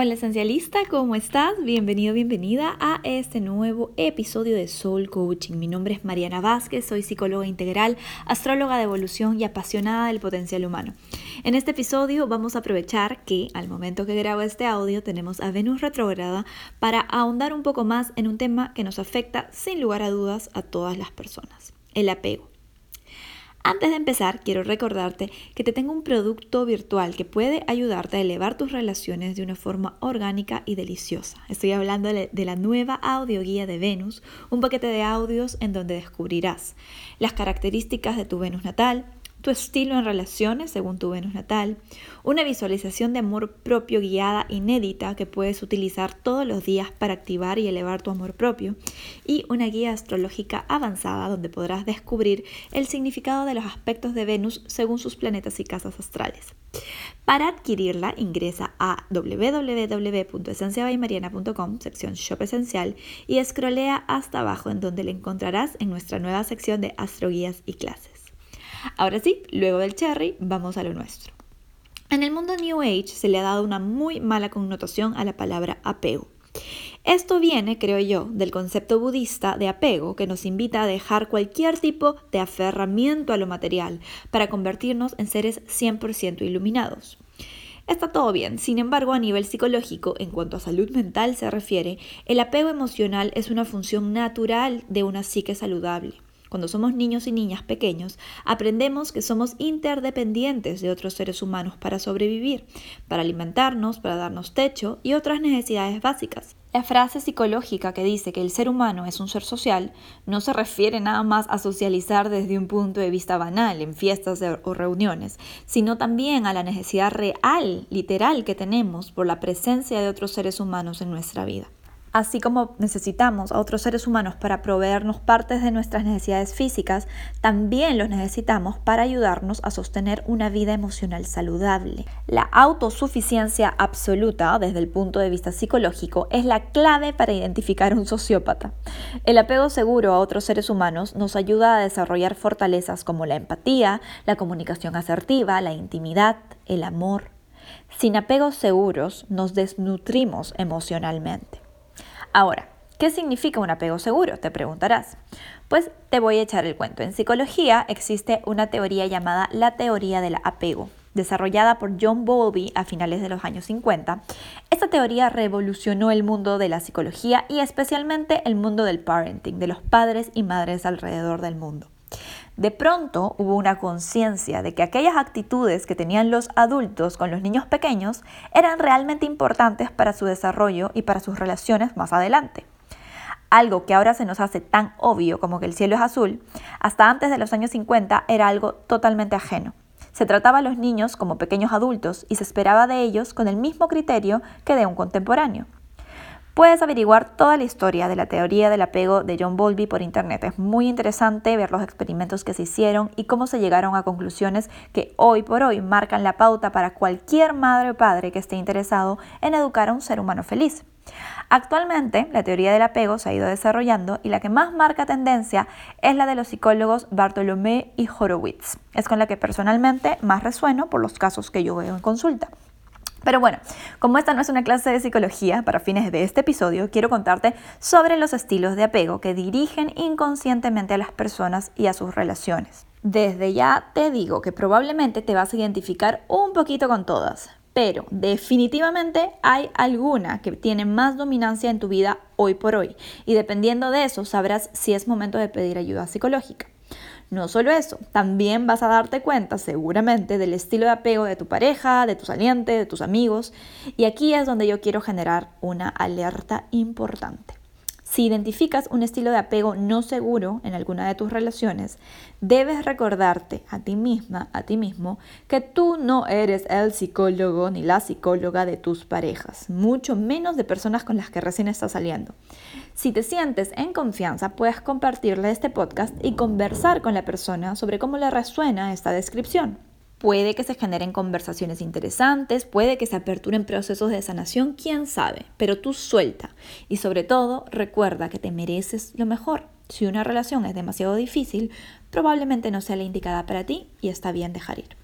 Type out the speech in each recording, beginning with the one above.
Hola esencialista, ¿cómo estás? Bienvenido, bienvenida a este nuevo episodio de Soul Coaching. Mi nombre es Mariana Vázquez, soy psicóloga integral, astróloga de evolución y apasionada del potencial humano. En este episodio vamos a aprovechar que al momento que grabo este audio tenemos a Venus retrógrada para ahondar un poco más en un tema que nos afecta sin lugar a dudas a todas las personas, el apego. Antes de empezar, quiero recordarte que te tengo un producto virtual que puede ayudarte a elevar tus relaciones de una forma orgánica y deliciosa. Estoy hablando de la nueva audioguía de Venus, un paquete de audios en donde descubrirás las características de tu Venus natal, tu estilo en relaciones según tu Venus natal, una visualización de amor propio guiada inédita que puedes utilizar todos los días para activar y elevar tu amor propio, y una guía astrológica avanzada donde podrás descubrir el significado de los aspectos de Venus según sus planetas y casas astrales. Para adquirirla, ingresa a www.esenciabaymariana.com, sección Shop Esencial, y escrolea hasta abajo en donde la encontrarás en nuestra nueva sección de astroguías y clases. Ahora sí, luego del cherry, vamos a lo nuestro. En el mundo New Age se le ha dado una muy mala connotación a la palabra apego. Esto viene, creo yo, del concepto budista de apego que nos invita a dejar cualquier tipo de aferramiento a lo material para convertirnos en seres 100% iluminados. Está todo bien, sin embargo, a nivel psicológico, en cuanto a salud mental se refiere, el apego emocional es una función natural de una psique saludable. Cuando somos niños y niñas pequeños, aprendemos que somos interdependientes de otros seres humanos para sobrevivir, para alimentarnos, para darnos techo y otras necesidades básicas. La frase psicológica que dice que el ser humano es un ser social no se refiere nada más a socializar desde un punto de vista banal, en fiestas o reuniones, sino también a la necesidad real, literal que tenemos por la presencia de otros seres humanos en nuestra vida. Así como necesitamos a otros seres humanos para proveernos partes de nuestras necesidades físicas, también los necesitamos para ayudarnos a sostener una vida emocional saludable. La autosuficiencia absoluta, desde el punto de vista psicológico, es la clave para identificar un sociópata. El apego seguro a otros seres humanos nos ayuda a desarrollar fortalezas como la empatía, la comunicación asertiva, la intimidad, el amor. Sin apegos seguros nos desnutrimos emocionalmente. Ahora, ¿qué significa un apego seguro? Te preguntarás. Pues te voy a echar el cuento. En psicología existe una teoría llamada la teoría del apego desarrollada por John Bowlby a finales de los años 50, esta teoría revolucionó el mundo de la psicología y especialmente el mundo del parenting, de los padres y madres alrededor del mundo. De pronto hubo una conciencia de que aquellas actitudes que tenían los adultos con los niños pequeños eran realmente importantes para su desarrollo y para sus relaciones más adelante. Algo que ahora se nos hace tan obvio como que el cielo es azul, hasta antes de los años 50 era algo totalmente ajeno. Se trataba a los niños como pequeños adultos y se esperaba de ellos con el mismo criterio que de un contemporáneo. Puedes averiguar toda la historia de la teoría del apego de John Bowlby por internet. Es muy interesante ver los experimentos que se hicieron y cómo se llegaron a conclusiones que hoy por hoy marcan la pauta para cualquier madre o padre que esté interesado en educar a un ser humano feliz. Actualmente, la teoría del apego se ha ido desarrollando y la que más marca tendencia es la de los psicólogos Bartolomé y Horowitz. Es con la que personalmente más resueno por los casos que yo veo en consulta. Pero bueno, como esta no es una clase de psicología, para fines de este episodio quiero contarte sobre los estilos de apego que dirigen inconscientemente a las personas y a sus relaciones. Desde ya te digo que probablemente te vas a identificar un poquito con todas, pero definitivamente hay alguna que tiene más dominancia en tu vida hoy por hoy y dependiendo de eso sabrás si es momento de pedir ayuda psicológica. No solo eso, también vas a darte cuenta seguramente del estilo de apego de tu pareja, de tu saliente, de tus amigos. Y aquí es donde yo quiero generar una alerta importante. Si identificas un estilo de apego no seguro en alguna de tus relaciones, debes recordarte a ti misma, a ti mismo, que tú no eres el psicólogo ni la psicóloga de tus parejas, mucho menos de personas con las que recién estás saliendo. Si te sientes en confianza, puedes compartirle este podcast y conversar con la persona sobre cómo le resuena esta descripción. Puede que se generen conversaciones interesantes, puede que se aperturen procesos de sanación, quién sabe, pero tú suelta y sobre todo recuerda que te mereces lo mejor. Si una relación es demasiado difícil, probablemente no sea la indicada para ti y está bien dejar ir.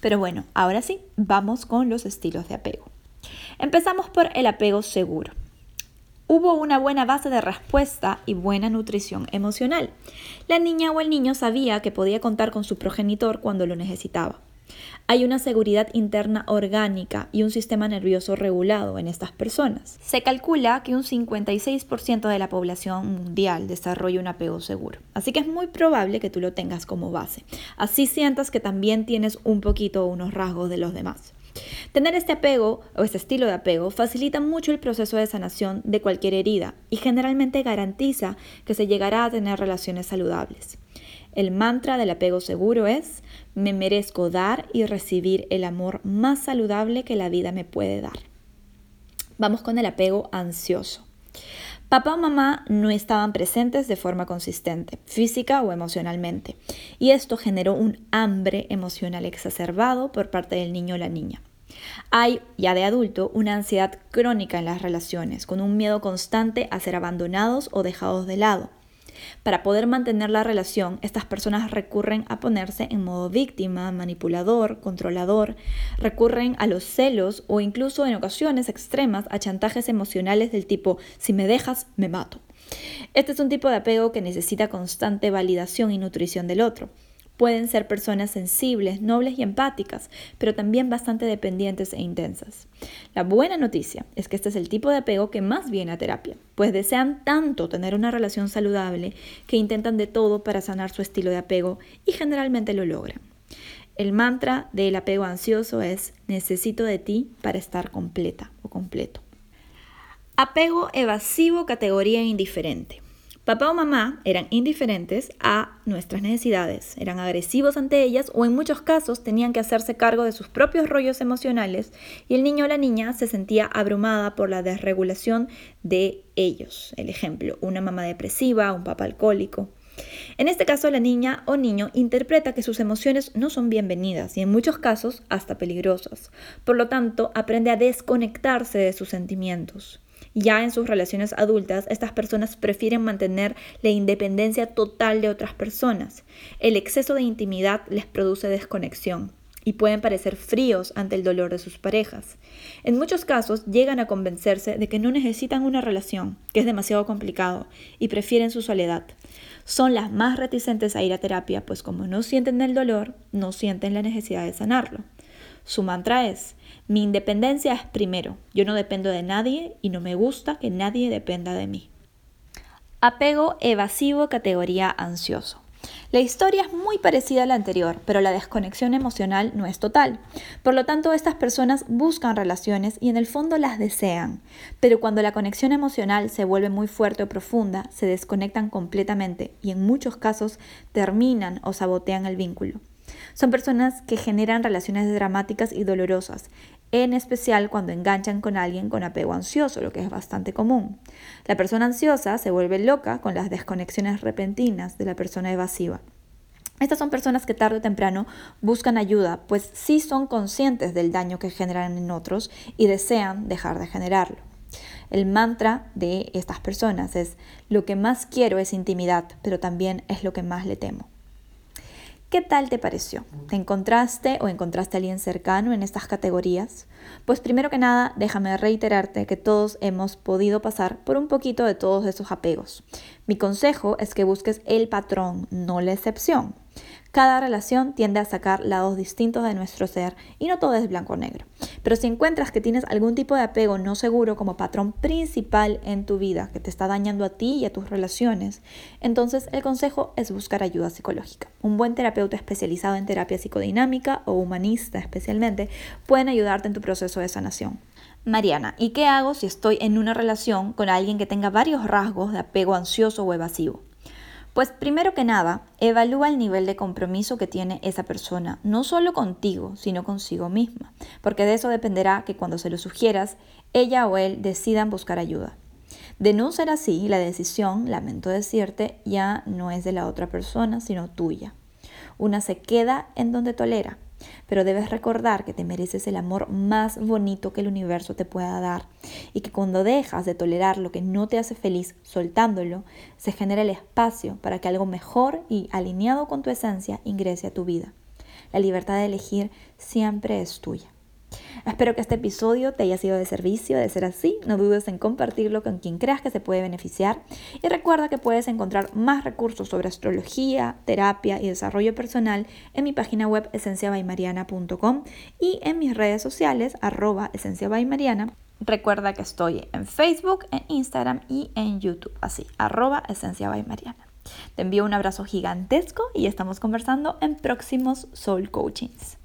Pero bueno, ahora sí, vamos con los estilos de apego. Empezamos por el apego seguro. Hubo una buena base de respuesta y buena nutrición emocional. La niña o el niño sabía que podía contar con su progenitor cuando lo necesitaba. Hay una seguridad interna orgánica y un sistema nervioso regulado en estas personas. Se calcula que un 56% de la población mundial desarrolla un apego seguro. Así que es muy probable que tú lo tengas como base. Así sientas que también tienes un poquito unos rasgos de los demás. Tener este apego o este estilo de apego facilita mucho el proceso de sanación de cualquier herida y generalmente garantiza que se llegará a tener relaciones saludables. El mantra del apego seguro es, me merezco dar y recibir el amor más saludable que la vida me puede dar. Vamos con el apego ansioso. Papá o mamá no estaban presentes de forma consistente, física o emocionalmente, y esto generó un hambre emocional exacerbado por parte del niño o la niña. Hay, ya de adulto, una ansiedad crónica en las relaciones, con un miedo constante a ser abandonados o dejados de lado. Para poder mantener la relación, estas personas recurren a ponerse en modo víctima, manipulador, controlador, recurren a los celos o incluso en ocasiones extremas a chantajes emocionales del tipo si me dejas, me mato. Este es un tipo de apego que necesita constante validación y nutrición del otro. Pueden ser personas sensibles, nobles y empáticas, pero también bastante dependientes e intensas. La buena noticia es que este es el tipo de apego que más viene a terapia, pues desean tanto tener una relación saludable que intentan de todo para sanar su estilo de apego y generalmente lo logran. El mantra del apego ansioso es necesito de ti para estar completa o completo. Apego evasivo categoría indiferente. Papá o mamá eran indiferentes a nuestras necesidades, eran agresivos ante ellas o en muchos casos tenían que hacerse cargo de sus propios rollos emocionales y el niño o la niña se sentía abrumada por la desregulación de ellos. El ejemplo, una mamá depresiva, un papá alcohólico. En este caso, la niña o niño interpreta que sus emociones no son bienvenidas y en muchos casos hasta peligrosas. Por lo tanto, aprende a desconectarse de sus sentimientos. Ya en sus relaciones adultas, estas personas prefieren mantener la independencia total de otras personas. El exceso de intimidad les produce desconexión y pueden parecer fríos ante el dolor de sus parejas. En muchos casos llegan a convencerse de que no necesitan una relación, que es demasiado complicado, y prefieren su soledad. Son las más reticentes a ir a terapia, pues como no sienten el dolor, no sienten la necesidad de sanarlo. Su mantra es, mi independencia es primero, yo no dependo de nadie y no me gusta que nadie dependa de mí. Apego evasivo categoría ansioso. La historia es muy parecida a la anterior, pero la desconexión emocional no es total. Por lo tanto, estas personas buscan relaciones y en el fondo las desean, pero cuando la conexión emocional se vuelve muy fuerte o profunda, se desconectan completamente y en muchos casos terminan o sabotean el vínculo. Son personas que generan relaciones dramáticas y dolorosas, en especial cuando enganchan con alguien con apego ansioso, lo que es bastante común. La persona ansiosa se vuelve loca con las desconexiones repentinas de la persona evasiva. Estas son personas que tarde o temprano buscan ayuda, pues sí son conscientes del daño que generan en otros y desean dejar de generarlo. El mantra de estas personas es, lo que más quiero es intimidad, pero también es lo que más le temo. ¿Qué tal te pareció? ¿Te encontraste o encontraste a alguien cercano en estas categorías? Pues primero que nada, déjame reiterarte que todos hemos podido pasar por un poquito de todos esos apegos. Mi consejo es que busques el patrón, no la excepción. Cada relación tiende a sacar lados distintos de nuestro ser y no todo es blanco o negro. Pero si encuentras que tienes algún tipo de apego no seguro como patrón principal en tu vida que te está dañando a ti y a tus relaciones, entonces el consejo es buscar ayuda psicológica. Un buen terapeuta especializado en terapia psicodinámica o humanista especialmente pueden ayudarte en tu proceso de sanación. Mariana, ¿y qué hago si estoy en una relación con alguien que tenga varios rasgos de apego ansioso o evasivo? Pues primero que nada, evalúa el nivel de compromiso que tiene esa persona, no solo contigo, sino consigo misma, porque de eso dependerá que cuando se lo sugieras, ella o él decidan buscar ayuda. De no ser así, la decisión, lamento decirte, ya no es de la otra persona, sino tuya. Una se queda en donde tolera, pero debes recordar que te mereces el amor más bonito que el universo te pueda dar y que cuando dejas de tolerar lo que no te hace feliz soltándolo, se genera el espacio para que algo mejor y alineado con tu esencia ingrese a tu vida. La libertad de elegir siempre es tuya. Espero que este episodio te haya sido de servicio. De ser así, no dudes en compartirlo con quien creas que se puede beneficiar. Y recuerda que puedes encontrar más recursos sobre astrología, terapia y desarrollo personal en mi página web esenciabaymariana.com y en mis redes sociales arroba esenciabaymariana. Recuerda que estoy en Facebook, en Instagram y en YouTube, así, arroba esenciabaymariana. Te envío un abrazo gigantesco y estamos conversando en próximos Soul Coachings.